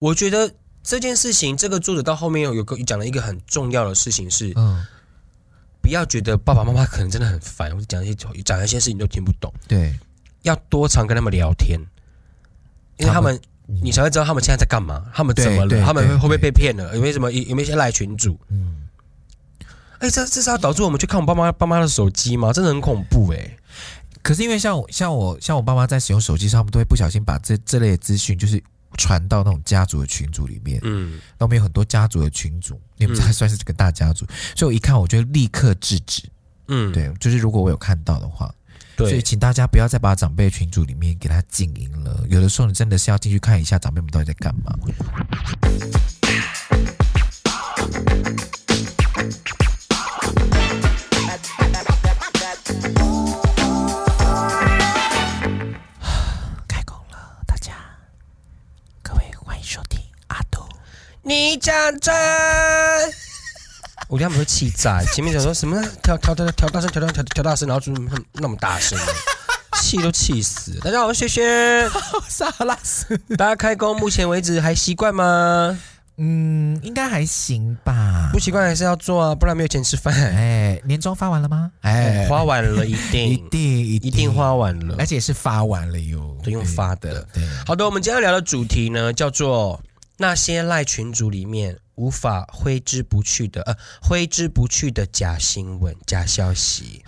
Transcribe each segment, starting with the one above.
我觉得这件事情，这个作者到后面有有个讲了一个很重要的事情是，嗯，不要觉得爸爸妈妈可能真的很烦，或者讲一些讲一些事情都听不懂。对，要多常跟他们聊天，因为他们，你才会知道他们现在在干嘛，他们怎么了，他们会会不会被骗了，有没有什么有没有一些赖群主？嗯，哎、欸，这这是要导致我们去看我爸妈爸妈的手机吗？真的很恐怖哎、欸。可是因为像我像我像我爸妈在使用手机上，他们都会不小心把这这类的资讯就是。传到那种家族的群组里面，嗯，那我们有很多家族的群组，你们才算是这个大家族，嗯，所以我一看，我就立刻制止，嗯，对，就是如果我有看到的话，对，所以请大家不要再把长辈群组里面给他静音了，有的时候你真的是要进去看一下长辈们到底在干嘛。你讲真，我觉得他们会气炸。前面讲说什么调调调调大声，调调调调大声，然后就那么大声，气都气死。大家好，我是轩轩，萨拉斯。大家开工目前为止还习惯吗？嗯，应该还行吧。不习惯还是要做啊，不然没有钱吃饭。哎，年终发完了吗？哎，花完了，一定一定一定花完了，而且是发完了哟，都用发的。对，好的，我们今天要聊的主题呢，叫做。那些赖群组里面无法挥之不去的，呃，挥之不去的假新闻、假消息，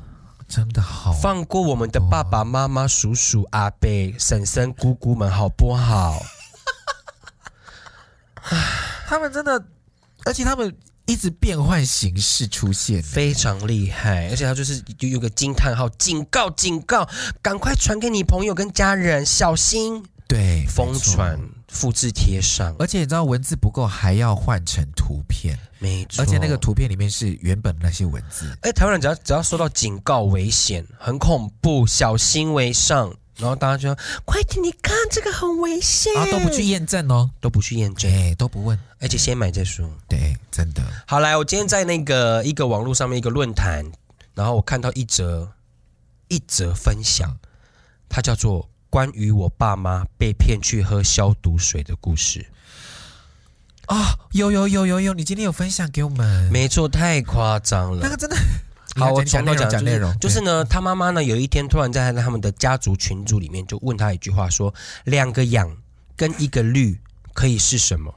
真的好放过我们的爸爸妈妈、叔叔、阿伯、婶婶、姑姑们，好不好？他们真的，而且他们一直变换形式出现，非常厉害。而且他就是有有个惊叹号，警告，警告，赶快传给你朋友跟家人，小心。对，疯传、复制贴上，而且你知道文字不够，还要换成图片，没错。而且那个图片里面是原本那些文字。哎，台湾人只要只要收到警告、危险、很恐怖、小心为上，然后大家就说：“快点，你看这个很危险。”啊，都不去验证哦，都不去验证，哎，都不问，而且先买再说。对，真的。好，来，我今天在那个一个网络上面一个论坛，然后我看到一则一则分享，它叫做。关于我爸妈被骗去喝消毒水的故事啊，有有有有有，你今天有分享给我们？没错，太夸张了，那个真的好。我从头讲讲内容，就是呢，他妈妈呢有一天突然在他们的家族群组里面就问他一句话，说两个氧跟一个氯可以是什么？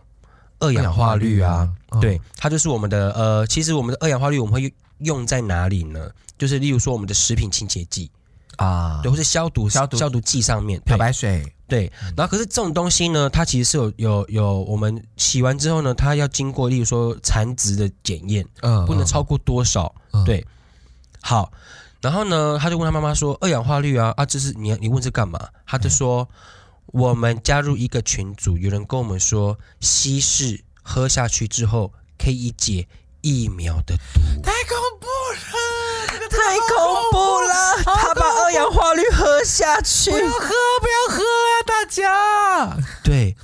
二氧化氯啊，哦、对，它就是我们的呃，其实我们的二氧化氯我们会用在哪里呢？就是例如说我们的食品清洁剂。啊，对，或是消毒消毒消毒剂上面漂白水，对，然后可是这种东西呢，它其实是有有有，我们洗完之后呢，它要经过，例如说残值的检验，嗯，不能超过多少，嗯、对，好，然后呢，他就问他妈妈说，二氧化氯啊啊，这是你你问这干嘛？他就说，嗯、我们加入一个群组，有人跟我们说，稀释喝下去之后可以解疫苗的毒。太恐怖了！他把二氧化氯喝下去，不要喝，不要喝啊！大家，对，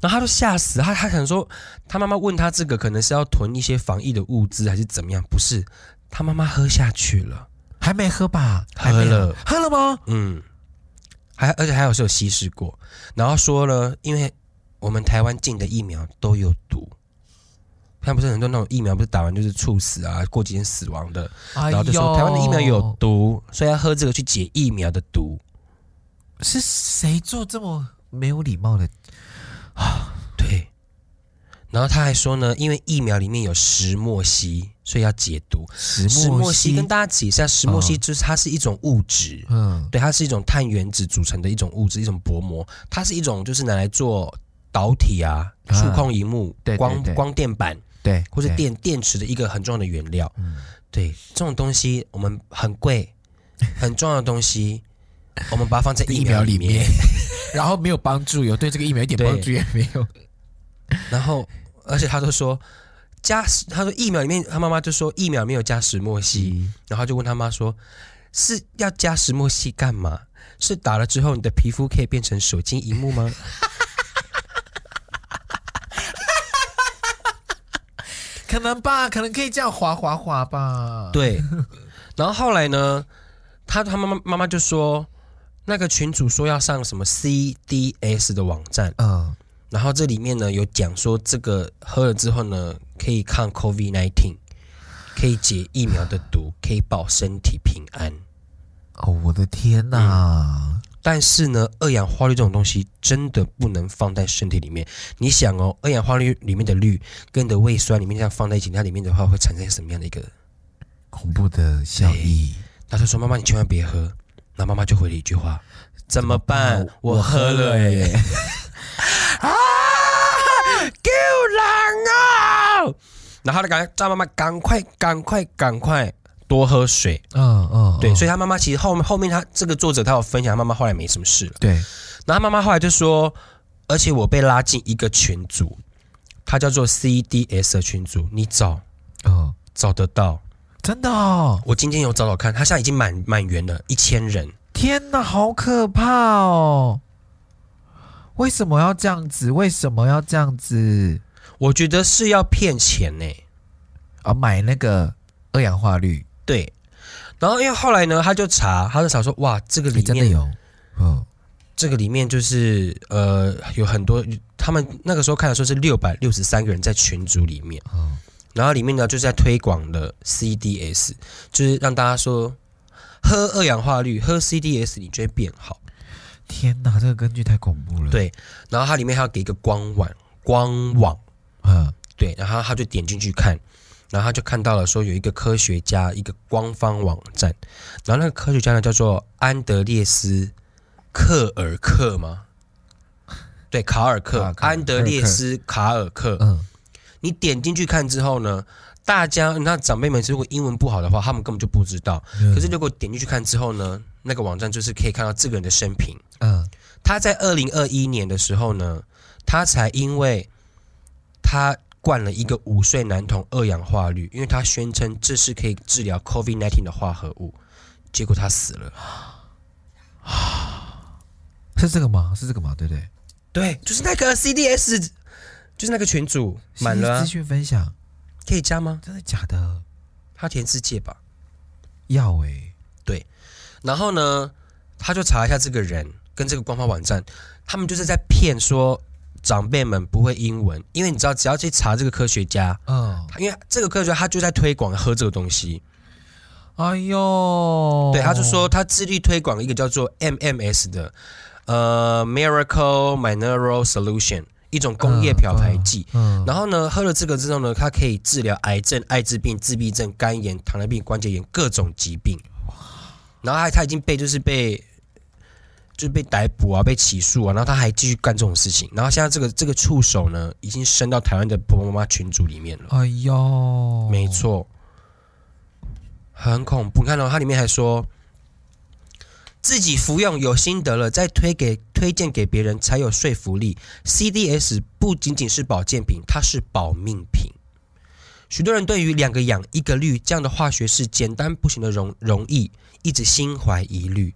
然后他都吓死，他他可能说，他妈妈问他这个可能是要囤一些防疫的物资还是怎么样？不是，他妈妈喝下去了，还没喝吧？喝了，喝了吗？嗯，还而且还有是有稀释过，然后说了，因为我们台湾进的疫苗都有毒。他不是很多那种疫苗，不是打完就是猝死啊，过几天死亡的，然后就说台湾的疫苗有毒，所以要喝这个去解疫苗的毒。是谁做这么没有礼貌的啊？对。然后他还说呢，因为疫苗里面有石墨烯，所以要解毒。石墨烯跟大家解释一下，石墨烯就是它是一种物质，嗯，对，它是一种碳原子组成的一种物质，一种薄膜，它是一种就是拿来做导体啊、触控荧幕、对光光电板。对，或是电电池的一个很重要的原料，嗯，对，这种东西我们很贵，很重要的东西，我们把它放在疫苗里面，然后没有帮助，有对这个疫苗一点帮助也没有。然后，而且他都说加，他说疫苗里面，他妈妈就说疫苗没有加石墨烯，嗯，然后就问他妈说，是要加石墨烯干嘛？是打了之后你的皮肤可以变成手机荧幕吗？可能吧，可能可以这样滑滑滑吧。对，然后后来呢，他他妈妈妈妈就说，那个群主说要上什么 CDS 的网站，嗯，然后这里面呢有讲说，这个喝了之后呢，可以抗 COVID-19，可以解疫苗的毒，可以保身体平安。哦，我的天哪！嗯但是呢，二氧化氯这种东西真的不能放在身体里面。你想哦，二氧化氯里面的氯跟你的胃酸里面这样放在一起，它里面的话会产生什么样的一个恐怖的效益？他就说：“妈妈，你千万别喝。”那妈妈就回了一句话：“怎么办？我喝了耶！” 啊！救人啊！然后他就赶快叫妈妈赶快、赶快、赶快。多喝水，嗯嗯，对，所以他妈妈其实后面后面他这个作者他有分享，他妈妈后来没什么事了，对。然后他妈妈后来就说，而且我被拉进一个群组，他叫做 CDS 的群组，你找，嗯，找得到，真的哦。我今天有找找看，他现在已经满满员了，一千人。天哪，好可怕哦！为什么要这样子？为什么要这样子？我觉得是要骗钱呢，啊，买那个二氧化氯。对，然后因为后来呢，他就查，他就查说，哇，这个里面真的有，嗯，这个里面就是呃，有很多，他们那个时候看的时候是六百六十三个人在群组里面，嗯，然后里面呢就是在推广的 CDS，就是让大家说喝二氧化氯，喝 CDS 你就会变好。天哪，这个根据太恐怖了。对，然后它里面还要给一个官网，官网，嗯，对，然后他就点进去看。然后他就看到了，说有一个科学家，一个官方网站，然后那个科学家呢叫做安德烈斯克尔克吗？对，卡尔克，啊、安德烈斯卡尔克。嗯，你点进去看之后呢，大家那长辈们如果英文不好的话，他们根本就不知道。嗯、可是如果点进去看之后呢，那个网站就是可以看到这个人的生平。嗯，他在二零二一年的时候呢，他才因为他。灌了一个五岁男童二氧化氯，因为他宣称这是可以治疗 COVID-19 的化合物，结果他死了。啊，是这个吗？是这个吗？对不对？对，就是那个 CDS，就是那个群主满了。资讯分享可以加吗？真的假的？他填世界吧？要诶、欸，对。然后呢，他就查一下这个人跟这个官方网站，他们就是在骗说。长辈们不会英文，因为你知道，只要去查这个科学家，嗯，因为这个科学家他就在推广喝这个东西。哎呦，对，他就说他致力推广一个叫做 MMS 的，呃，Miracle Mineral Solution，一种工业漂白剂。嗯，嗯，然后呢，喝了这个之后呢，它可以治疗癌症、艾滋病、自闭症、肝炎、糖尿病、关节炎各种疾病。然后他他已经被就是被。就被逮捕啊，被起诉啊，然后他还继续干这种事情，然后现在这个这个触手呢，已经伸到台湾的婆婆妈妈群组里面了。哎呦，没错，很恐怖。你看到、哦、他里面还说，自己服用有心得了，再推给推荐给别人才有说服力。CDS 不仅仅是保健品，它是保命品。许多人对于两个氧一个氯这样的化学式简单不行的容容易，一直心怀疑虑。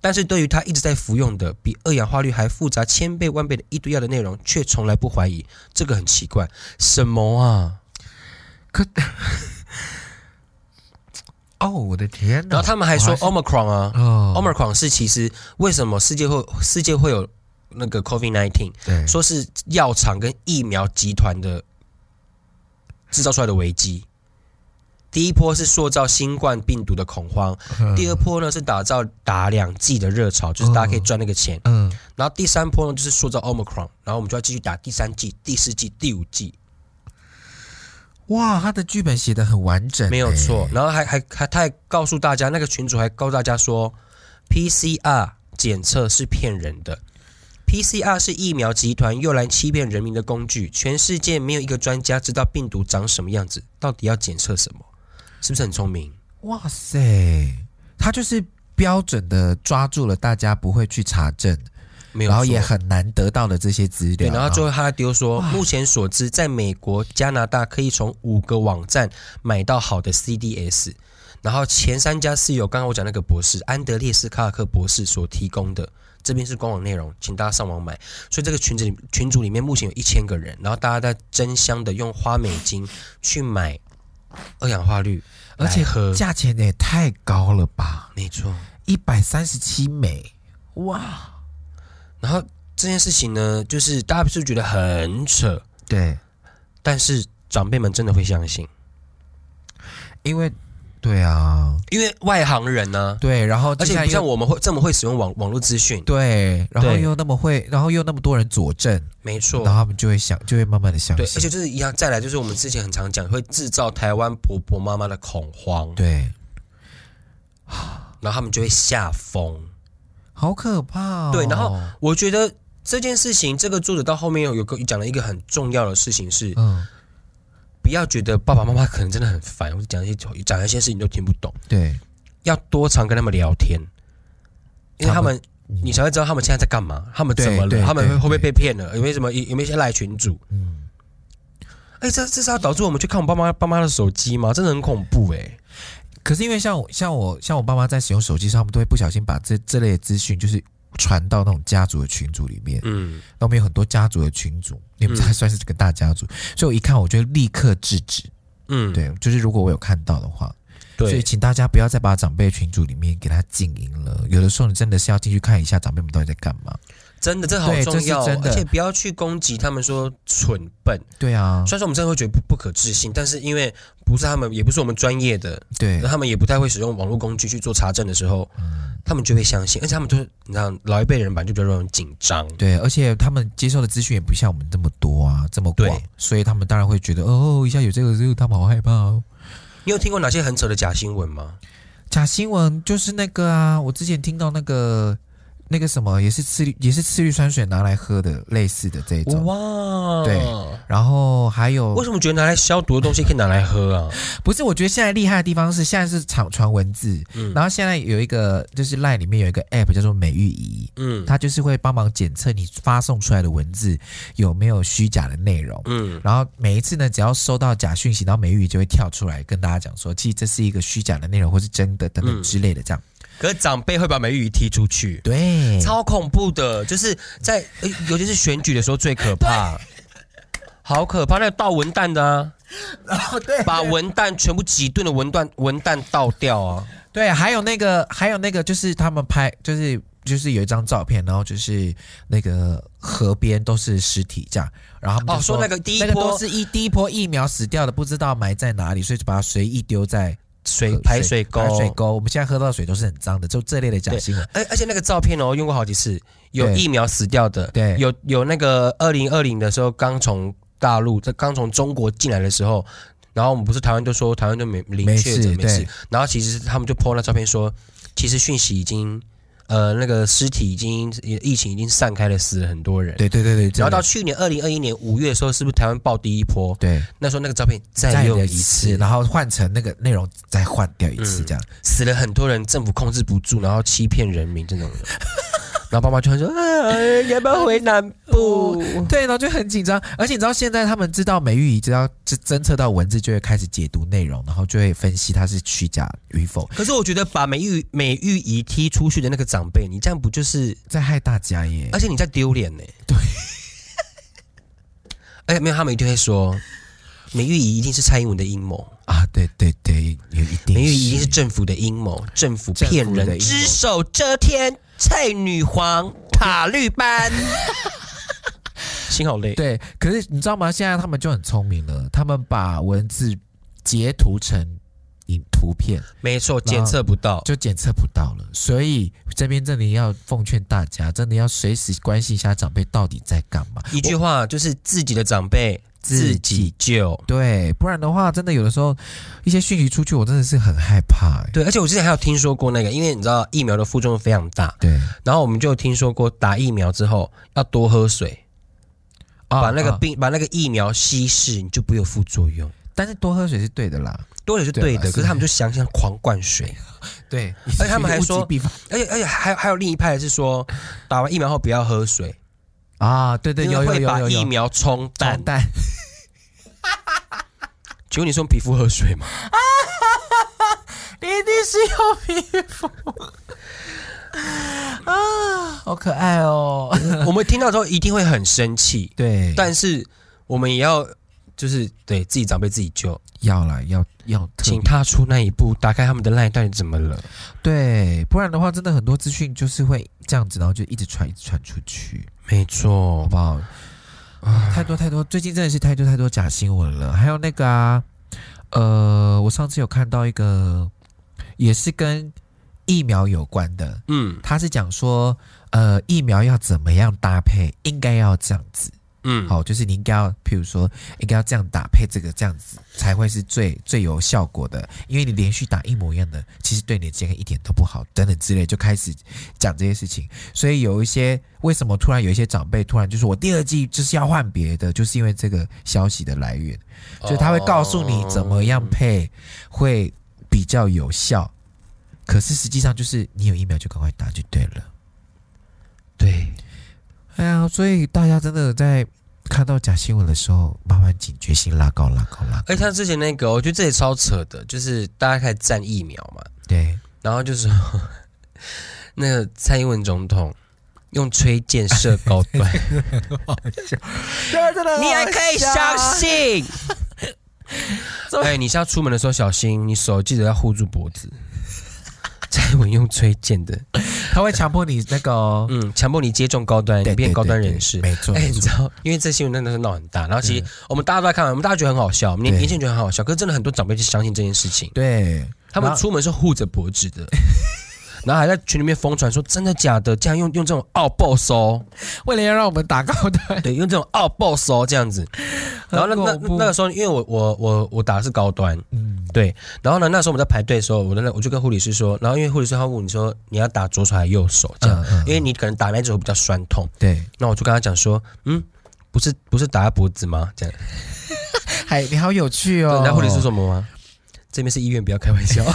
但是对于他一直在服用的比二氧化氯还复杂千倍万倍的一堆药的内容，却从来不怀疑，这个很奇怪。什么啊？可 哦，我的天哪！然后他们还说 Omicron 啊，哦，Omicron 是其实为什么世界会世界会有那个 COVID-19？对，说是药厂跟疫苗集团的制造出来的危机。第一波是塑造新冠病毒的恐慌，第二波呢是打造打两剂的热潮，就是大家可以赚那个钱。嗯，然后第三波呢就是塑造 Omicron，然后我们就要继续打第三季、第四季、第五季。哇，他的剧本写的很完整，没有错。然后还还还他还告诉大家，那个群主还告诉大家说，PCR 检测是骗人的，PCR 是疫苗集团用来欺骗人民的工具。全世界没有一个专家知道病毒长什么样子，到底要检测什么？是不是很聪明？哇塞，他就是标准的抓住了大家不会去查证，没有，然后也很难得到的这些资料。对，然后最后他丢说，目前所知，在美国、加拿大可以从五个网站买到好的 CDS，然后前三家是由刚刚我讲那个博士安德烈斯卡尔克博士所提供的。这边是官网内容，请大家上网买。所以这个群子里群组里面目前有一千个人，然后大家在争相的用花美金去买。二氧化氯，而且价钱也太高了吧？没错，一百三十七美，哇！然后这件事情呢，就是大家不是觉得很扯，对，但是长辈们真的会相信，因为。对啊，因为外行人呢、啊，对，然后而且不像我们会这么会使用网网络资讯，对，然后又那么会，然后又那么多人佐证，没错，然后他们就会想，就会慢慢的相信，对，而且就是一样，再来就是我们之前很常讲，会制造台湾婆婆妈妈的恐慌，对，然后他们就会吓疯，好可怕、哦，对，然后我觉得这件事情，这个作者到后面有有个讲了一个很重要的事情是，嗯。不要觉得爸爸妈妈可能真的很烦，或者讲一些讲一些事情都听不懂。对，要多常跟他们聊天，因为他们，你才会知道他们现在在干嘛，他们怎么了，他们会会不会被骗了，有没有什么有没有一些赖群主？嗯，哎、欸，这这是要导致我们去看我爸妈爸妈的手机吗？真的很恐怖哎、欸。可是因为像我像我像我爸妈在使用手机上，他们都会不小心把这这类的资讯就是。传到那种家族的群组里面，嗯，那我们有很多家族的群组，你们才算是这个大家族，嗯，所以我一看，我就立刻制止，嗯，对，就是如果我有看到的话，对，所以请大家不要再把长辈群组里面给他静音了，有的时候你真的是要进去看一下长辈们到底在干嘛。真的，这好重要，而且不要去攻击他们说蠢笨。对啊，虽然说我们真的会觉得不不可置信，但是因为不是他们，也不是我们专业的，对，那他们也不太会使用网络工具去做查证的时候，他们就会相信，而且他们就是你知道老一辈的人吧，就比较容易紧张。对，而且他们接受的资讯也不像我们这么多啊，这么广，所以他们当然会觉得哦，一下有这个，这个他们好害怕哦。你有听过哪些很扯的假新闻吗？假新闻就是那个啊，我之前听到那个。那个什么也是次氯也是次氯酸水拿来喝的，类似的这种。哇，对，然后还有为什么觉得拿来消毒的东西可以拿来喝啊？不是，我觉得现在厉害的地方是现在是传传文字，嗯，然后现在有一个就是 LINE 里面有一个 App 叫做美玉仪，嗯，它就是会帮忙检测你发送出来的文字有没有虚假的内容，嗯，然后每一次呢，只要收到假讯息，然后美玉仪就会跳出来跟大家讲说，其实这是一个虚假的内容或是真的等等之类的这样。可是长辈会把美玉踢出去，对，超恐怖的，就是在，尤其是选举的时候最可怕，好可怕，那个倒文蛋的啊，哦对，把文蛋全部几吨的文蛋文蛋倒掉啊，对，还有那个还有那个就是他们拍就是就是有一张照片，然后就是那个河边都是尸体这样，然后他们就说，哦，说那个第一波，那个都是一第一波疫苗死掉的，不知道埋在哪里，所以就把它随意丢在。水排水沟，排水沟，我们现在喝到的水都是很脏的，就这类的假新闻。而而且那个照片哦，用过好几次，有疫苗死掉的，对，有有那个二零二零的时候刚从大陆，这刚从中国进来的时候，然后我们不是台湾就说台湾就没零确诊没事，然后其实他们就 po 那照片说，其实讯息已经。呃，那个尸体已经疫情已经散开了，死了很多人。对对对对。然后到去年二零二一年五月的时候，是不是台湾爆第一波？对。那时候那个照片再用一次，然后换成那个内容再换掉一次，这样、嗯、死了很多人，政府控制不住，然后欺骗人民这种的。然后爸妈就会说：“啊，要不要回南部？” 对，然后就很紧张。而且你知道，现在他们知道美玉仪知道侦侦测到文字，就会开始解读内容，然后就会分析它是虚假与否。可是我觉得把美玉美玉仪踢出去的那个长辈，你这样不就是在害大家耶？而且你在丢脸呢。对。哎，没有，他们一定会说美玉仪一定是蔡英文的阴谋啊！对对对，有一定。美玉仪一定是政府的阴谋，政府骗人，只手遮天。蔡女皇塔绿班，心好累。对，可是你知道吗？现在他们就很聪明了，他们把文字截图成影图片，没错，检测不到，就检测不到了。所以这边这里要奉劝大家，真的要随时关心一下长辈到底在干嘛。一句话就是自己的长辈。自己救，对，不然的话，真的有的时候一些讯息出去，我真的是很害怕。对，而且我之前还有听说过那个，因为你知道疫苗的副作用非常大，对。然后我们就听说过打疫苗之后要多喝水，把那个病、把那个疫苗稀释，你就不会有副作用。但是多喝水是对的啦，多喝水是对的。可是他们就想想狂灌水，对。而且他们还说，而且而且还还有另一派是说，打完疫苗后不要喝水。啊，对对，有有有有把疫苗冲淡。请问你是用皮肤喝水吗？你一定是用皮肤 啊，好可爱哦！我们听到之后一定会很生气，对，但是我们也要就是对自己长辈自己救，要来要要，请踏出那一步，打开他们的 LINE 到底怎么了？对，不然的话，真的很多资讯就是会这样子，然后就一直传，一直传出去。没错，好不好？啊，太多太多，最近真的是太多太多假新闻了。还有那个啊，呃，我上次有看到一个，也是跟疫苗有关的，嗯，他是讲说，呃，疫苗要怎么样搭配，应该要这样子。嗯，好，就是你应该要，譬如说，应该要这样搭配这个这样子，才会是最最有效果的。因为你连续打一模一样的，其实对你的健康一点都不好，等等之类，就开始讲这些事情。所以有一些为什么突然有一些长辈突然就说我第二季就是要换别的，就是因为这个消息的来源，就是他会告诉你怎么样配会比较有效。可是实际上就是你有疫苗就赶快打就对了。对。哎呀，所以大家真的在看到假新闻的时候，慢慢警觉性拉高、拉高、拉高。哎，像之前那个，我觉得这也超扯的，就是大家开始战疫苗嘛。对，然后就是那个蔡英文总统用吹箭射高端，你还可以相信？哎，你现在出门的时候小心，你手记得要护住脖子。蔡英文用推荐的，他会强迫你那个、哦，嗯，强迫你接种高端，你变高端人士，没错。哎，你知道，因为这新闻真的是闹很大，然后其实我们大家都在看，我们大家觉得很好笑，我们年年轻人觉得很好笑，可是真的很多长辈就相信这件事情，对，他们出门是护着脖子的。然后还在群里面疯传说真的假的，这样用用这种奥暴收，为了要让我们打高端，对，用这种奥暴收这样子。然后那那那个时候，因为我我我我打的是高端，嗯，对。然后呢，那时候我们在排队的时候，我那我就跟护理师说，然后因为护理师他问你说你要打左手还是右手这样，嗯嗯、因为你可能打那只手比较酸痛，对。那我就跟他讲说，嗯，不是不是打在脖子吗？这样，嗨，你好有趣哦。那护理师说什么吗？这边是医院，不要开玩笑。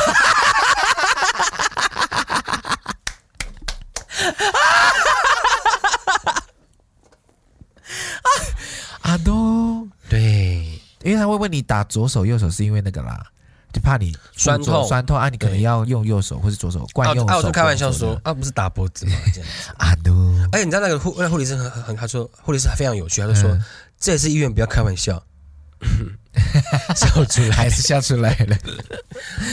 阿东，对，因为他会问你打左手右手，是因为那个啦，就怕你酸痛酸痛啊，你可能要用右手或是左手惯用手。啊，我就开玩笑说，啊，不是打脖子吗？这样。阿东，而且你知道那个护那护理师很很，他说护理师非常有趣，他就说这也是医院，不要开玩笑。笑出来还是笑出来了？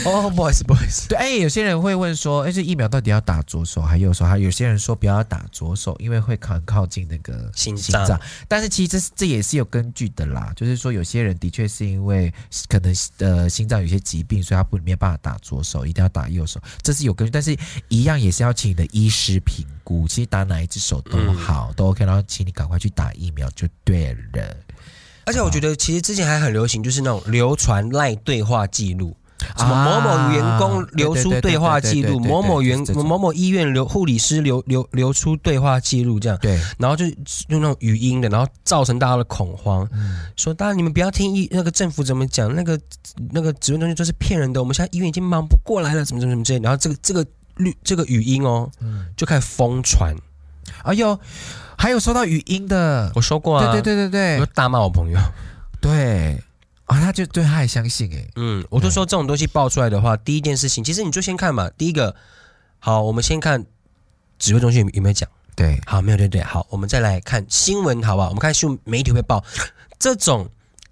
哦，不好意思，不好意思。对，哎，有些人会问说，哎，这疫苗到底要打左手还右手？还有些人说不要打左手，因为会很靠近那个心脏。但是其实这这也是有根据的啦，就是说有些人的确是因为可能呃心脏有些疾病，所以他不没有办法打左手，一定要打右手，这是有根据。但是一样也是要请你的医师评估，其实打哪一只手都好，嗯、都 OK。然后请你赶快去打疫苗就对了。而且我觉得，其实之前还很流行，就是那种流传赖对话记录，什么某某员工流出对话记录，某某员某某医院留护理师流流流出对话记录，这样。对。然后就用那种语音的，然后造成大家的恐慌，说大家你们不要听医那个政府怎么讲，那个那个指挥中心都是骗人的，我们现在医院已经忙不过来了，怎么怎么怎么之类。然后这个这个绿这个语音哦，就开始疯传。哎呦！还有收到语音的，我说过啊，对对对对对，我大骂我朋友，对。啊，他就对他还相信哎，嗯，我就说这种东西爆出来的话，第一件事情，其实你就先看嘛，第一个，好，我们先看指挥中心有没有讲，对，好，没有对对，好，我们再来看新闻，好不好？我们看新闻媒体会报。这种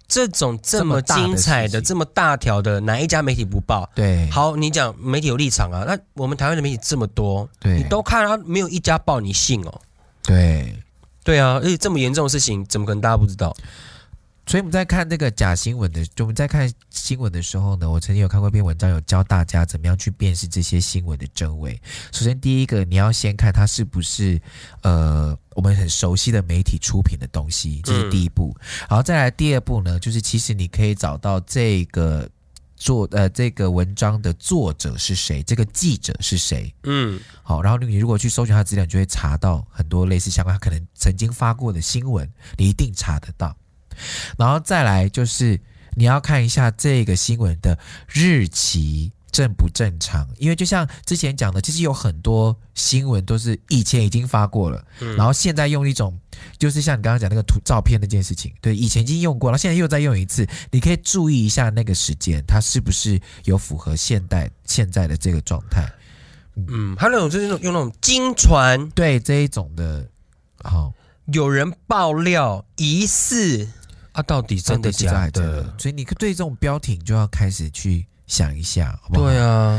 这种这么精彩的这么大条的，哪一家媒体不报？对，好，你讲媒体有立场啊，那我们台湾的媒体这么多，对，你都看啊，没有一家报你信哦。对，对啊，而且这么严重的事情，怎么可能大家不知道？所以我们在看那个假新闻的，就我们在看新闻的时候呢，我曾经有看过一篇文章，有教大家怎么样去辨识这些新闻的真伪。首先，第一个你要先看它是不是呃我们很熟悉的媒体出品的东西，这是第一步。然后再来第二步呢，就是其实你可以找到这个。做呃，这个文章的作者是谁？这个记者是谁？嗯，好，然后你如果去搜寻他的资料，你就会查到很多类似相关，他可能曾经发过的新闻，你一定查得到。然后再来就是你要看一下这个新闻的日期。正不正常？因为就像之前讲的，其实有很多新闻都是以前已经发过了，嗯、然后现在用一种，就是像你刚刚讲那个图照片那件事情，对，以前已经用过了，现在又再用一次，你可以注意一下那个时间，它是不是有符合现代现在的这个状态？嗯，还有那种就是用那种经传，对这一种的，好，有人爆料疑似啊，到底真的假的？所以你对这种标题就要开始去想一下，好不好？对啊。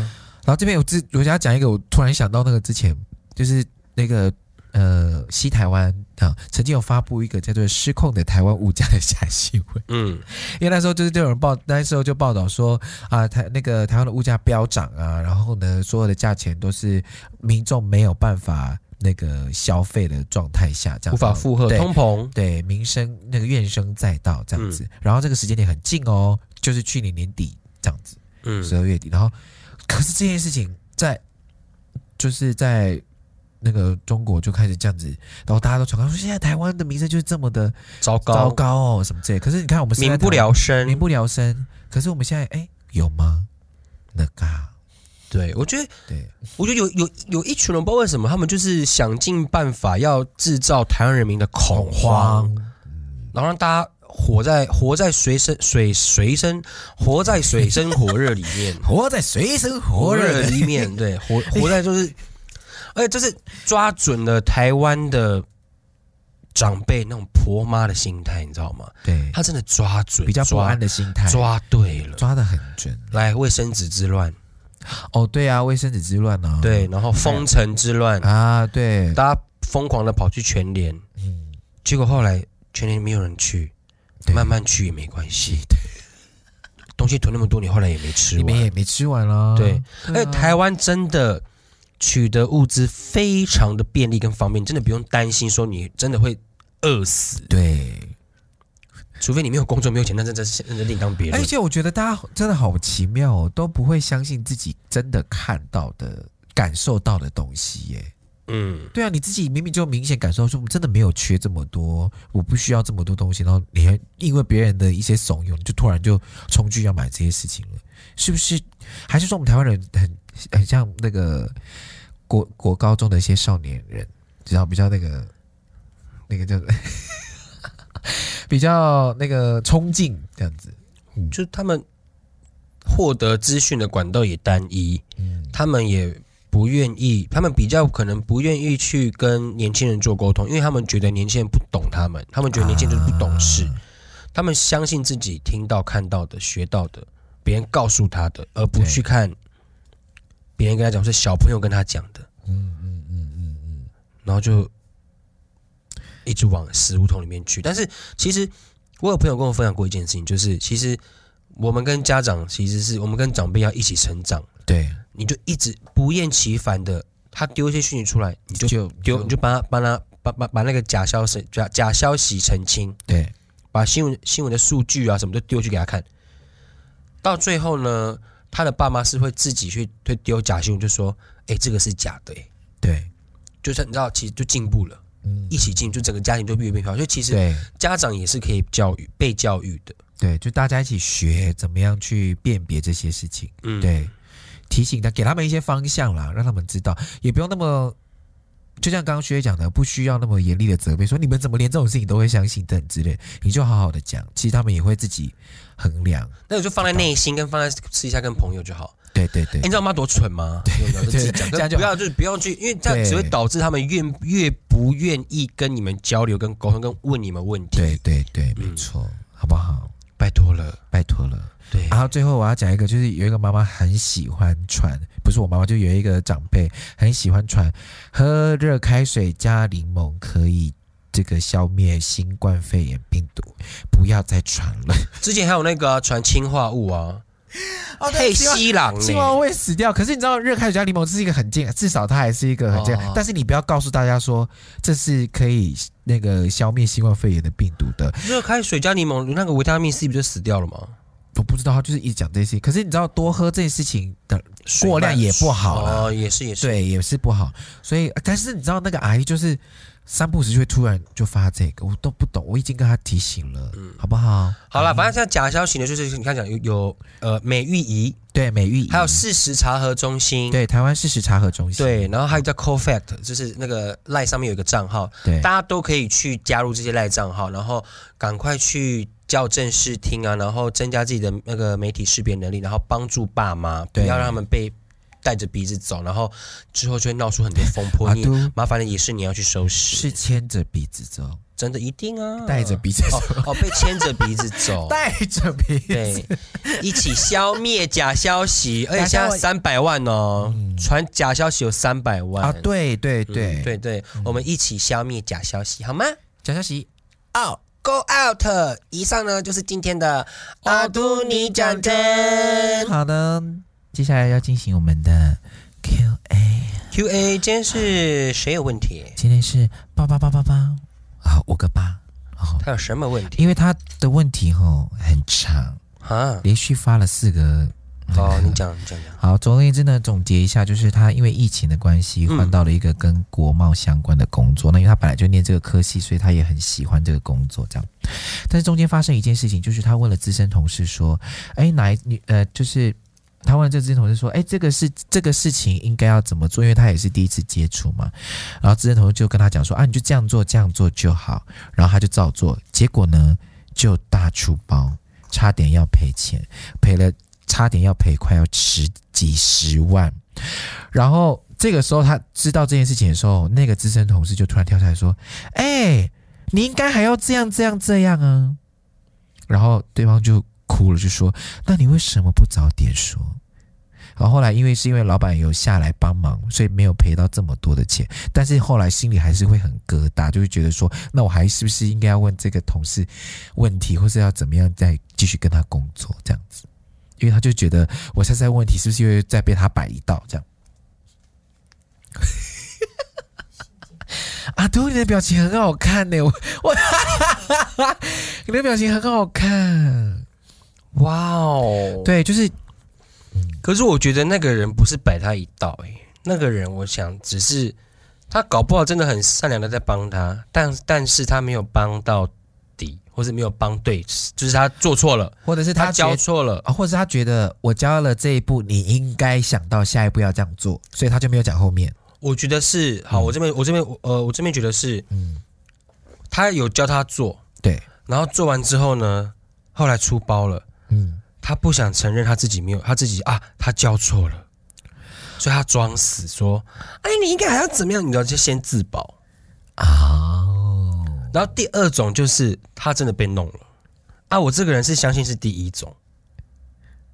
然后这边我自我想要讲一个，我突然想到那个之前就是那个。呃，西台湾啊，曾经有发布一个叫做“失控的台湾物价”的假新闻。嗯，因为那时候就是就有人报，那时候就报道说啊，台那个台湾的物价飙涨啊，然后呢，所有的价钱都是民众没有办法那个消费的状态下，这样无法负荷，通膨，对民生那个怨声载道这样子。嗯、然后这个时间点很近哦，就是去年年底这样子，嗯，十二月底。然后，可是这件事情在就是在。那个中国就开始这样子，然后大家都传说，说现在台湾的名声就是这么的糟糕，糟糕哦，什么之类。可是你看我们民不聊生，民不聊生。可是我们现在哎，有吗？那个，对我觉得，对我觉得有有有一群人，不知道为什么，他们就是想尽办法要制造台湾人民的恐慌，恐慌然后让大家活在活在水深水水深活在水深火热里面，活在水深火热里面，对，活活在就是。而且就是抓准了台湾的长辈那种婆妈的心态，你知道吗？对，他真的抓准，比较不安的心态，抓对了，抓的很准。来，卫生纸之乱，哦，对啊，卫生纸之乱呢、哦？对，然后封城之乱。啊，对，大家疯狂的跑去全联，嗯，结果后来全联没有人去，对慢慢去也没关系。对，东西囤那么多，你后来也没吃完，你们也没吃完啦。对，而且台湾真的。取得物资非常的便利跟方便，真的不用担心说你真的会饿死。对，除非你没有工作没有钱，那真的是另当别论。而且我觉得大家真的好奇妙哦，都不会相信自己真的看到的、感受到的东西耶。嗯，对啊，你自己明明就明显感受说，我真的没有缺这么多，我不需要这么多东西，然后你还因为别人的一些怂恿，就突然就冲去要买这些事情了，是不是？还是说我们台湾人很很像那个？国国高中的一些少年人，知道比较那个那个叫 比较那个冲劲这样子，就是他们获得资讯的管道也单一，嗯，他们也不愿意，他们比较可能不愿意去跟年轻人做沟通，因为他们觉得年轻人不懂他们，他们觉得年轻人不懂事，啊、他们相信自己听到、看到的、学到的，别人告诉他的，而不去看。别人跟他讲是小朋友跟他讲的，嗯嗯嗯嗯嗯，然后就一直往死胡同里面去。但是其实我有朋友跟我分享过一件事情，就是其实我们跟家长其实是我们跟长辈要一起成长。对，你就一直不厌其烦的，他丢一些讯息出来，你就丢，你就帮他帮他把把把那个假消息假假消息澄清。对，把新闻新闻的数据啊什么都丢去给他看，到最后呢，他的爸妈是会自己去去丢假新闻，就说：“哎、欸，这个是假的。”哎，对，就是你知道，其实就进步了，嗯，一起进，就整个家庭就越变越好。所以其实家长也是可以教育、被教育的，对，就大家一起学怎么样去辨别这些事情，嗯，对，提醒他，给他们一些方向啦，让他们知道，也不用那么。就像刚刚学姐讲的，不需要那么严厉的责备，说你们怎么连这种事情都会相信等之类，你就好好的讲，其实他们也会自己衡量。那我就放在内心，跟放在私下跟朋友就好。对对对，欸、你知道妈多蠢吗？对对对，这样就不要就是不要去，因为这样只会导致他们愿越不愿意跟你们交流、跟沟通、跟问你们问题。对对对，没错，嗯、好不好？拜托了，拜托了。对，然后最后我要讲一个，就是有一个妈妈很喜欢传，不是我妈妈，就有一个长辈很喜欢传，喝热开水加柠檬可以这个消灭新冠肺炎病毒，不要再传了。之前还有那个传、啊、氰化物啊，嘿，西朗，氰化物会死掉。可是你知道热开水加柠檬这是一个很健，至少它还是一个很健。哦、但是你不要告诉大家说这是可以那个消灭新冠肺炎的病毒的。热开水加柠檬，那个维他命 C 不就死掉了吗？我不知道，他就是一直讲这些。可是你知道，多喝这件事情的过量也不好哦，也是也是，对，也是不好。所以，但是你知道，那个阿姨就是三不时就会突然就发这个，我都不懂。我已经跟他提醒了，嗯，好不好？好了，反正现在假消息呢，就是你看讲有有呃美玉仪，对美玉仪，还有事实查核中心，对台湾事实查核中心，对，然后还有叫 Co-Fact，就是那个赖上面有一个账号，对，大家都可以去加入这些赖账号，然后赶快去。校正视听啊，然后增加自己的那个媒体识别能力，然后帮助爸妈，不要让他们被带着鼻子走，然后之后就会闹出很多风波。啊、你麻烦的也是你要去收拾，是牵着鼻子走，真的一定啊，带着鼻子走。哦，哦，被牵着鼻子走，带着鼻子，对，一起消灭假消息，而且现在三百万哦，传、嗯、假消息有三百万。啊，对对对、嗯、对对，嗯、我们一起消灭假消息好吗？假消息，out go out，以上呢就是今天的阿杜尼讲真，好的。接下来要进行我们的 Q A Q A，今天是谁有问题？今天是八八八八八，啊五个八，哦，他有什么问题？因为他的问题哦很长啊，连续发了四个。哦，你讲你讲讲。好，总而言之呢，总结一下，就是他因为疫情的关系换到了一个跟国贸相关的工作。嗯、那因为他本来就念这个科系，所以他也很喜欢这个工作。这样，但是中间发生一件事情，就是他问了资深同事说：“哎，哪一你呃，就是。”他问这个资深同事说：“哎，这个是这个事情应该要怎么做？因为他也是第一次接触嘛。”然后资深同事就跟他讲说：“啊，你就这样做，这样做就好。”然后他就照做，结果呢就大出包，差点要赔钱，赔了差点要赔快要十几十万。然后这个时候他知道这件事情的时候，那个资深同事就突然跳出来说：“哎，你应该还要这样这样这样啊！”然后对方就。哭了就说：“那你为什么不早点说？”然后后来因为是因为老板有下来帮忙，所以没有赔到这么多的钱。但是后来心里还是会很疙瘩，就会觉得说：“那我还是不是应该要问这个同事问题，或是要怎么样再继续跟他工作这样子？”因为他就觉得我现在问问题是不是又再被他摆一道这样？阿杜，你的表情很好看呢，我我，你的表情很好看。哇哦，对，就是，可是我觉得那个人不是摆他一道，哎，那个人我想只是他搞不好真的很善良的在帮他，但但是他没有帮到底，或是没有帮对，就是他做错了，或者是他，他教错了，或者是他觉得我教了这一步，你应该想到下一步要这样做，所以他就没有讲后面。我觉得是，好，我这边我这边呃，我这边觉得是，嗯，他有教他做，对，然后做完之后呢，后来出包了。嗯，他不想承认他自己没有，他自己啊，他教错了，所以他装死说：“哎，你应该还要怎么样？你要就先自保啊。哦”然后第二种就是他真的被弄了啊！我这个人是相信是第一种，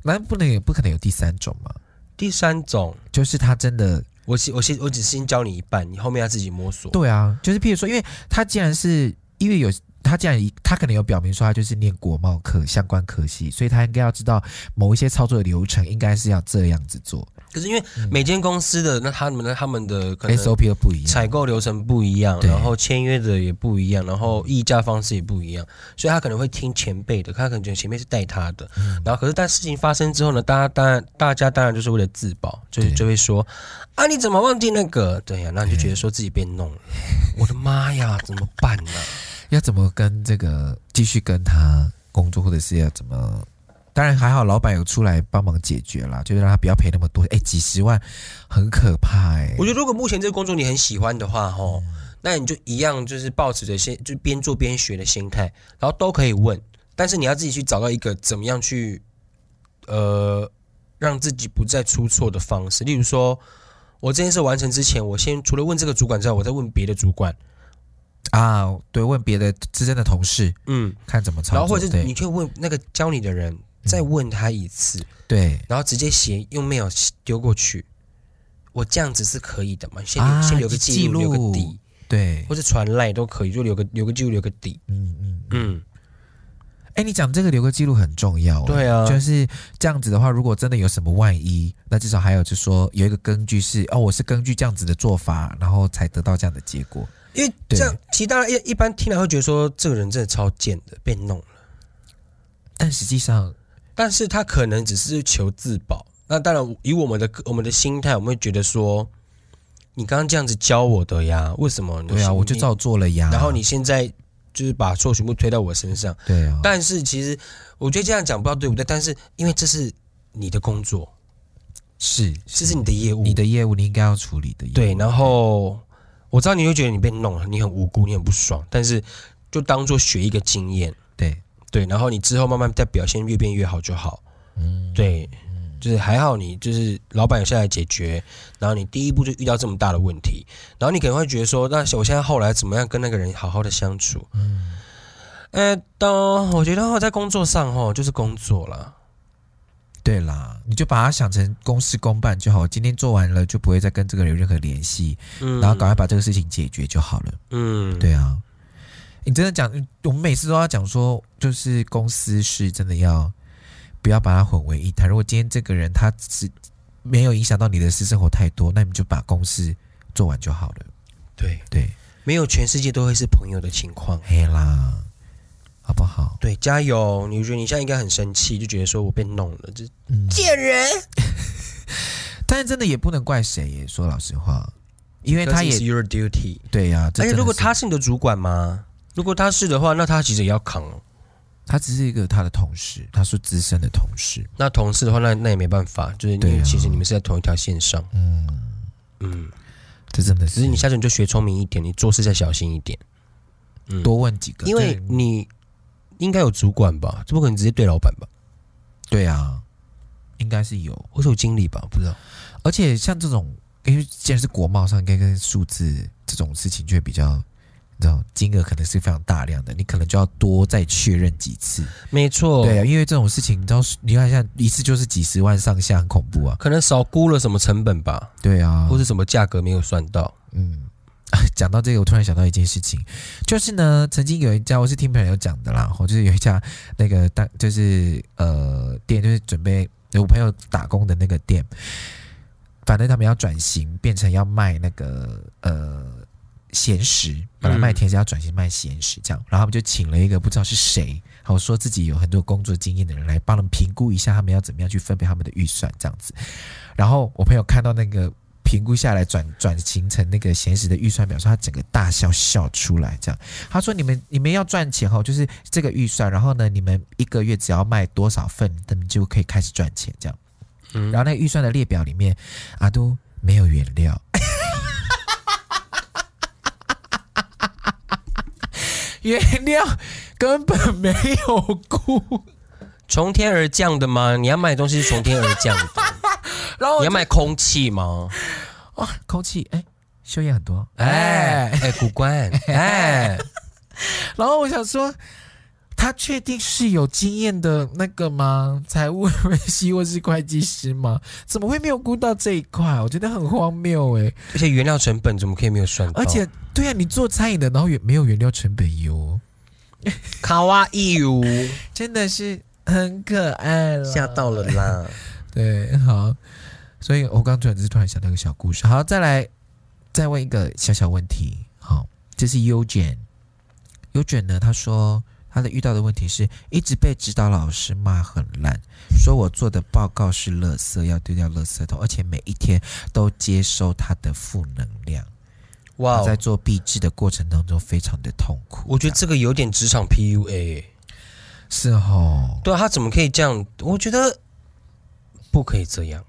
那不能也不可能有第三种嘛？第三种就是他真的，我先我先我只先教你一半，你后面要自己摸索。对啊，就是譬如说，因为他既然是因为有。他既然，他可能有表明说他就是念国贸科相关科系，所以他应该要知道某一些操作的流程应该是要这样子做。可是因为每间公司的那他们的他们的可能 SOP 都不一样，采购流程不一样，然后签约的也不一样，然后议价方式也不一样，所以他可能会听前辈的，他可能觉得前辈是带他的。然后可是但事情发生之后呢，大家当然大家当然就是为了自保，就是就会说啊你怎么忘记那个？对呀，那你就觉得说自己被弄了，我的妈呀，怎么办呢？要怎么跟这个继续跟他工作，或者是要怎么？当然还好，老板有出来帮忙解决啦，就是让他不要赔那么多。哎，几十万很可怕哎。我觉得如果目前这个工作你很喜欢的话，吼，那你就一样，就是抱持着先就边做边学的心态，然后都可以问，但是你要自己去找到一个怎么样去，呃，让自己不再出错的方式。例如说，我这件事完成之前，我先除了问这个主管之外，我再问别的主管。啊，对，问别的资深的同事，嗯，看怎么操作，然后或者是你去问那个教你的人，嗯、再问他一次，对，然后直接写用 mail 丢过去，我这样子是可以的嘛？先留、啊、先留个记录，留个底，对，或者传赖都可以，就留个留个记录，留个底，嗯嗯嗯。哎、嗯，你讲这个留个记录很重要，对啊，就是这样子的话，如果真的有什么万一，那至少还有就是说有一个根据是哦，我是根据这样子的做法，然后才得到这样的结果。因为这样，其他人一一般听了会觉得说，这个人真的超贱的，被弄了。但实际上，但是他可能只是求自保。那当然，以我们的我们的心态，我们会觉得说，你刚刚这样子教我的呀，为什么？对啊，我就照做了呀。然后你现在就是把错全部推到我身上。对啊。但是其实，我觉得这样讲不知道对不对。但是因为这是你的工作，是，这是你的业务，你的业务你应该要处理的业务。对，然后。我知道你会觉得你被弄了，你很无辜，你很不爽，但是就当做学一个经验，对对，然后你之后慢慢再表现越变越好就好，嗯，对，就是还好你就是老板有下来解决，然后你第一步就遇到这么大的问题，然后你可能会觉得说，那我现在后来怎么样跟那个人好好的相处？嗯，呃，当我觉得我在工作上哈，就是工作了。对啦，你就把它想成公事公办就好。今天做完了，就不会再跟这个人有任何联系，嗯，然后赶快把这个事情解决就好了。嗯，对啊，你真的讲，我们每次都要讲说，就是公司是真的要不要把它混为一谈。如果今天这个人他是没有影响到你的私生活太多，那你就把公司做完就好了。对对，没有全世界都会是朋友的情况。嘿啦。好不好？对，加油！你觉得你现在应该很生气，就觉得说我被弄了，这贱人。嗯、但是真的也不能怪谁耶。说老实话，因为他也 your duty。对呀、啊，而且如果他是你的主管吗？如果他是的话，那他其实也要扛。他只是一个他的同事，他是资深的同事。那同事的话，那那也没办法，就是因为其实你们是在同一条线上。嗯嗯，这真的是。只是你下次你就学聪明一点，你做事再小心一点，嗯、多问几个，因为你。应该有主管吧？这不可能直接对老板吧？对啊，应该是有，或是有经理吧？不知道。而且像这种，因为既然是国贸上，应该跟数字这种事情就会比较，你知道，金额可能是非常大量的，你可能就要多再确认几次。没错，对啊，因为这种事情，你知道，你看像一次就是几十万上下，很恐怖啊。可能少估了什么成本吧？对啊，或是什么价格没有算到？嗯。讲到这个，我突然想到一件事情，就是呢，曾经有一家，我是听朋友讲的啦，就是有一家那个大就是呃店，就是准备有朋友打工的那个店，反正他们要转型，变成要卖那个呃咸食，本来卖甜食要转型卖咸食这样，然后他们就请了一个不知道是谁，好说自己有很多工作经验的人来帮他们评估一下，他们要怎么样去分配他们的预算这样子，然后我朋友看到那个。评估下来转转型成那个咸食的预算表，说他整个大笑笑出来，这样他说：“你们你们要赚钱哦，就是这个预算，然后呢，你们一个月只要卖多少份，你们就可以开始赚钱，这样。嗯，然后那个预算的列表里面阿都没有原料，原料根本没有菇，从天而降的吗？你要卖东西是从天而降的。”然后你要卖空气吗？哇，空气哎，修业很多哎哎，古关哎。然后我想说，他确定是有经验的那个吗？财务分析或是会计师吗？怎么会没有估到这一块？我觉得很荒谬哎！而且原料成本怎么可以没有算到？而且对啊，你做餐饮的，然后也没有原料成本哟。卡哇伊哟，真的是很可爱了，吓到了啦。对，好。所以我刚突然只是突然想到一个小故事，好，再来再问一个小小问题，好，这是优卷，优卷呢，他说他的遇到的问题是一直被指导老师骂很烂，说我做的报告是垃圾，要丢掉垃圾桶，而且每一天都接收他的负能量，哇 Wow，在做毕制的过程当中非常的痛苦，我觉得这个有点职场 PUA，是哦，对啊，他怎么可以这样？我觉得不可以这样。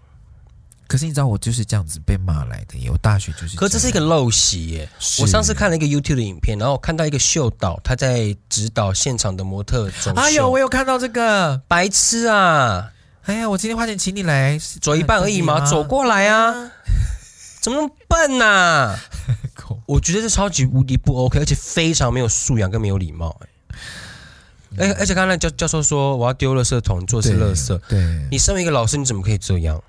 可是你知道我就是这样子被骂来的耶，我大学就是。可这是一个陋习耶！我上次看了一个 YouTube 的影片，然后我看到一个秀导他在指导现场的模特走秀。哎呦，我有看到这个，白痴啊！哎呀，我今天花钱请你来，走一半而已嘛，走过来啊！怎么那么笨啊？我觉得这超级无敌不 OK，而且非常没有素养跟没有礼貌哎、嗯！而且刚才教教授说我要丢垃圾桶，做的是垃圾。对，对你身为一个老师，你怎么可以这样？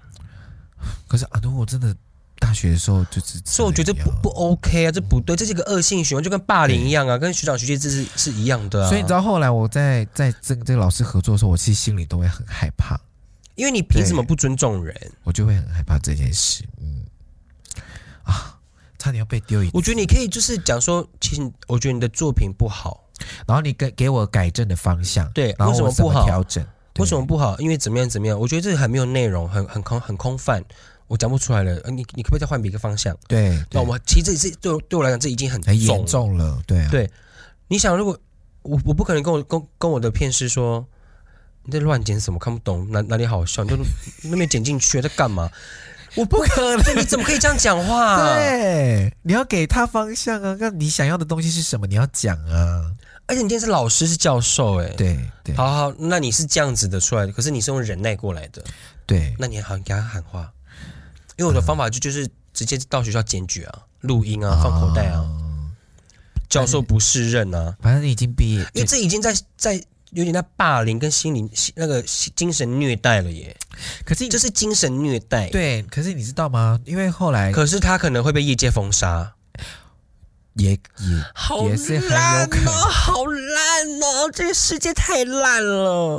可是啊，如果我真的大学的时候就是，所以我觉得不不 OK 啊，这不对，这是一个恶性循环，就跟霸凌一样啊，跟学长学姐这是是一样的啊。所以你知道后来我在在这个这个老师合作的时候，我其实心里都会很害怕，因为你凭什么不尊重人？我就会很害怕这件事。嗯，啊，差点要被丢一。我觉得你可以就是讲说，其实我觉得你的作品不好，然后你给给我改正的方向，对，然后为什么不好调整？为什么不好？因为怎么样怎么样？我觉得这个很没有内容，很很空很空泛。我讲不出来了，你你可不可以再换别一个方向？对，那我其实这是对对我来讲，这已经很很严重了。对啊，对，你想，如果我我不可能跟我跟跟我的片师说你在乱剪什么，看不懂哪哪里好笑，你就那边剪进去在干嘛？我不可能，你怎么可以这样讲话啊？对，你要给他方向啊，那你想要的东西是什么？你要讲啊。而且你今天是老师，是教授，哎，对对，好好，那你是这样子的出来的，可是你是用忍耐过来的，对，那你好像给他喊话，因为我的方法就就是直接到学校检举啊，录音啊，放口袋啊，教授不适任啊，反正你已经毕业，因为这已经在在。有点在霸凌跟心灵那个精神虐待了耶，可是这是精神虐待。对，可是你知道吗？因为后来，可是他可能会被业界封杀，也也好也是很有可能，好烂哦！这个世界太烂了。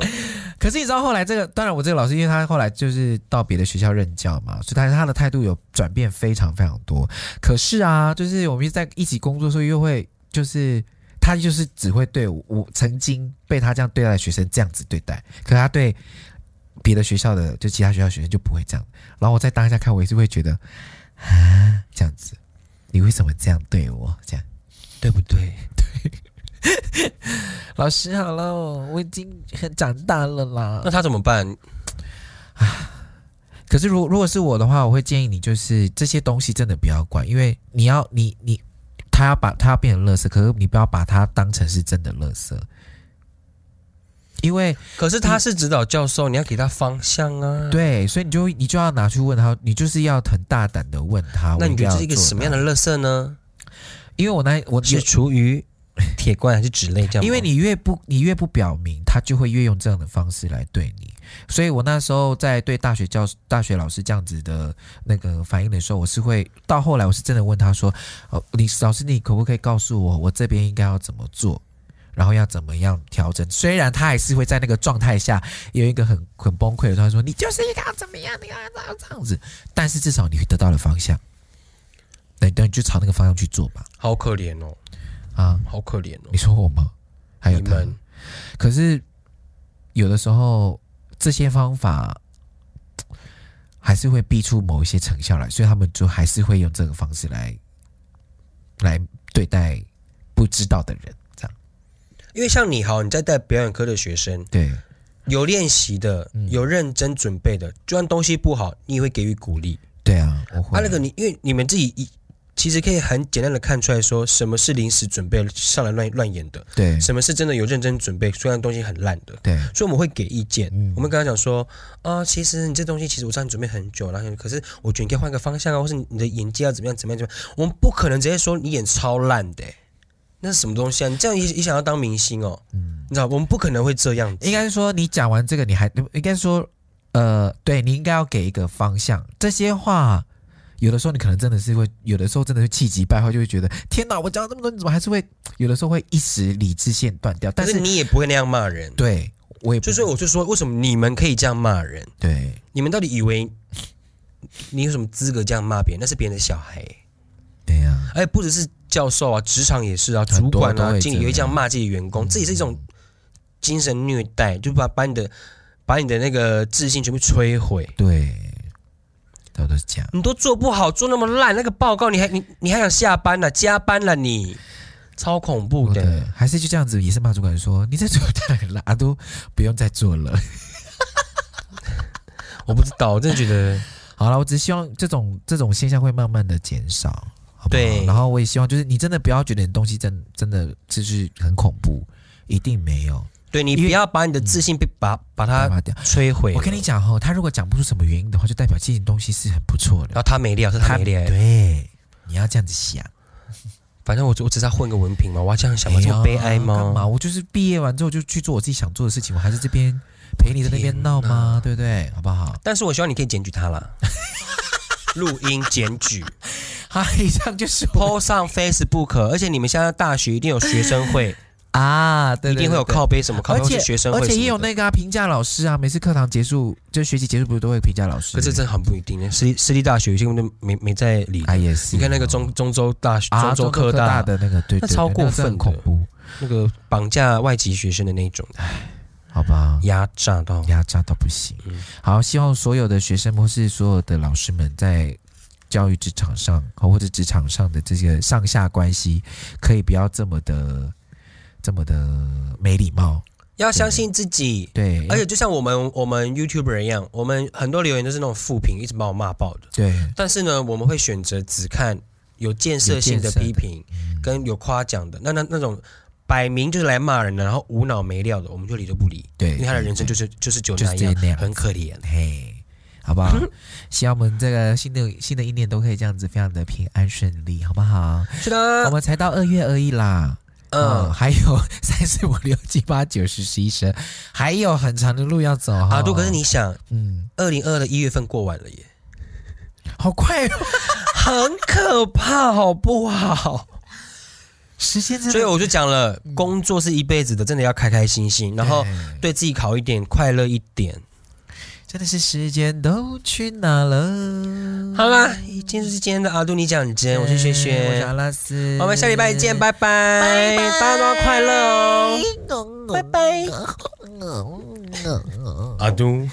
可是你知道后来这个，当然我这个老师，因为他后来就是到别的学校任教嘛，所以他他的态度有转变非常非常多。可是啊，就是我们在一起工作的时候，又会就是。他就是只会对我，我曾经被他这样对待的学生这样子对待，可他对别的学校的就其他学校学生就不会这样。然后我在当下看，我也是会觉得啊，这样子，你为什么这样对我？这样对不对？对，老师好了，我已经很长大了啦。那他怎么办？啊，可是如如果是我的话，我会建议你，就是这些东西真的不要管，因为你要你你。他要把他要变成垃圾，可是你不要把他当成是真的垃圾，因为可是他是指导教授，你要给他方向啊。对，所以你就你就要拿去问他，你就是要很大胆的问他。那你觉得是一个什么样的垃圾呢？因为我那我是厨余、铁罐还是纸类这样？因为你越不你越不表明，他就会越用这样的方式来对你。所以我那时候在对大学教大学老师这样子的那个反应的时候，我是会到后来我是真的问他说：“哦，你老师，你可不可以告诉我，我这边应该要怎么做，然后要怎么样调整？”虽然他还是会在那个状态下有一个很很崩溃的状态，说：“你就是一个要怎么样，你要这样这样子。”但是至少你会得到了方向，等等，你就朝那个方向去做吧。好可怜哦，啊，好可怜哦。你说我吗？还有他们，可是有的时候。这些方法还是会逼出某一些成效来，所以他们就还是会用这个方式来来对待不知道的人。因为像你好，你在带表演科的学生，对，有练习的，有认真准备的，就算东西不好，你也会给予鼓励。对啊，我会。啊，那个你，因为你们自己一。其实可以很简单的看出来说，什么是临时准备上来乱乱演的，对；什么是真的有认真准备，虽然东西很烂的，对。所以我们会给意见，嗯、我们刚刚讲说，啊、呃，其实你这东西其实我知道你准备很久了，可是我觉得你可以换个方向啊，或是你的演技要怎么样怎么样怎么样。我们不可能直接说你演超烂的，那是什么东西啊？你这样也也想要当明星哦？嗯，你知道我们不可能会这样子。应该是说你讲完这个，你还应该说，呃，对你应该要给一个方向。这些话。有的时候你可能真的是会，有的时候真的是气急败坏，就会觉得天哪！我讲了这么多，你怎么还是会？有的时候会一时理智线断掉。但是，是你也不会那样骂人。对，我也不。所以我就说，为什么你们可以这样骂人？对，你们到底以为你有什么资格这样骂别人？那是别人的小孩。对呀、啊，而且不只是教授啊，职场也是啊，主管啊，经理也会这样骂自己员工，这也是一种精神虐待，就把把你的把你的那个自信全部摧毁。对。都是这样，你都做不好，做那么烂，那个报告你还你你还想下班了、啊？加班了你，超恐怖的。对，还是就这样子，也是骂主管说你在做太烂，都 不用再做了。我不知道，我真的觉得 好了，我只希望这种这种现象会慢慢的减少，好好？对。然后我也希望就是你真的不要觉得你东西真真的就是很恐怖，一定没有。对，你不要把你的自信被把、嗯、把它摧毁。我跟你讲哦，他如果讲不出什么原因的话，就代表这件东西是很不错的。然后他没料，是他没料。对，你要这样子想。反正我我只是要混个文凭嘛，我要这样想吗？这么悲哀吗？干嘛？我就是毕业完之后就去做我自己想做的事情，我还是这边陪你在那边闹吗？对不对？好不好？但是我希望你可以检举他了，录音检举，他 以上就是 po 上 Facebook，而且你们现在大学一定有学生会。啊，一定会有靠背什么靠杯学生会而，而且也有那个评、啊、价老师啊，每次课堂结束，就学习结束不是都会评价老师？可是这真的很不一定呢。私立私立大学有些人都没没在理。啊，也是。你看那个中中州大学、中州科大，大的那个，对，对，对，那超过分恐怖，那个绑架外籍学生的那种，哎，好吧，压榨到压榨到不行。嗯、好，希望所有的学生或是所有的老师们在教育职场上或者职场上的这些上下关系，可以不要这么的。这么的没礼貌，要相信自己。对，而且就像我们我们 YouTuber 一样，我们很多留言都是那种负评，一直把我骂爆的。对，但是呢，我们会选择只看有建设性的批评，跟有夸奖的。那那那种摆明就是来骂人的，然后无脑没料的，我们就理都不理。对，因为他的人生就是就是就那样，就是、很可怜。嘿，好不好？希望我们这个新的新的一年都可以这样子，非常的平安顺利，好不好？是的，我们才到二月而已啦。嗯，嗯，还有 三四五六七八九十十一十二，还有很长的路要走哈。阿杜，可是你想，嗯，二零二二的一月份过完了耶，好快哦，很可怕，好不好？时间真的，所以我就讲了，工作是一辈子的，真的要开开心心，然后对自己好一点，快乐一点。真的是时间都去哪了？好啦，今天是今天的阿杜你讲真，我是轩轩，我是阿拉斯，我们下礼拜见，拜拜，拜拜，大家都快乐哦，拜拜，阿杜。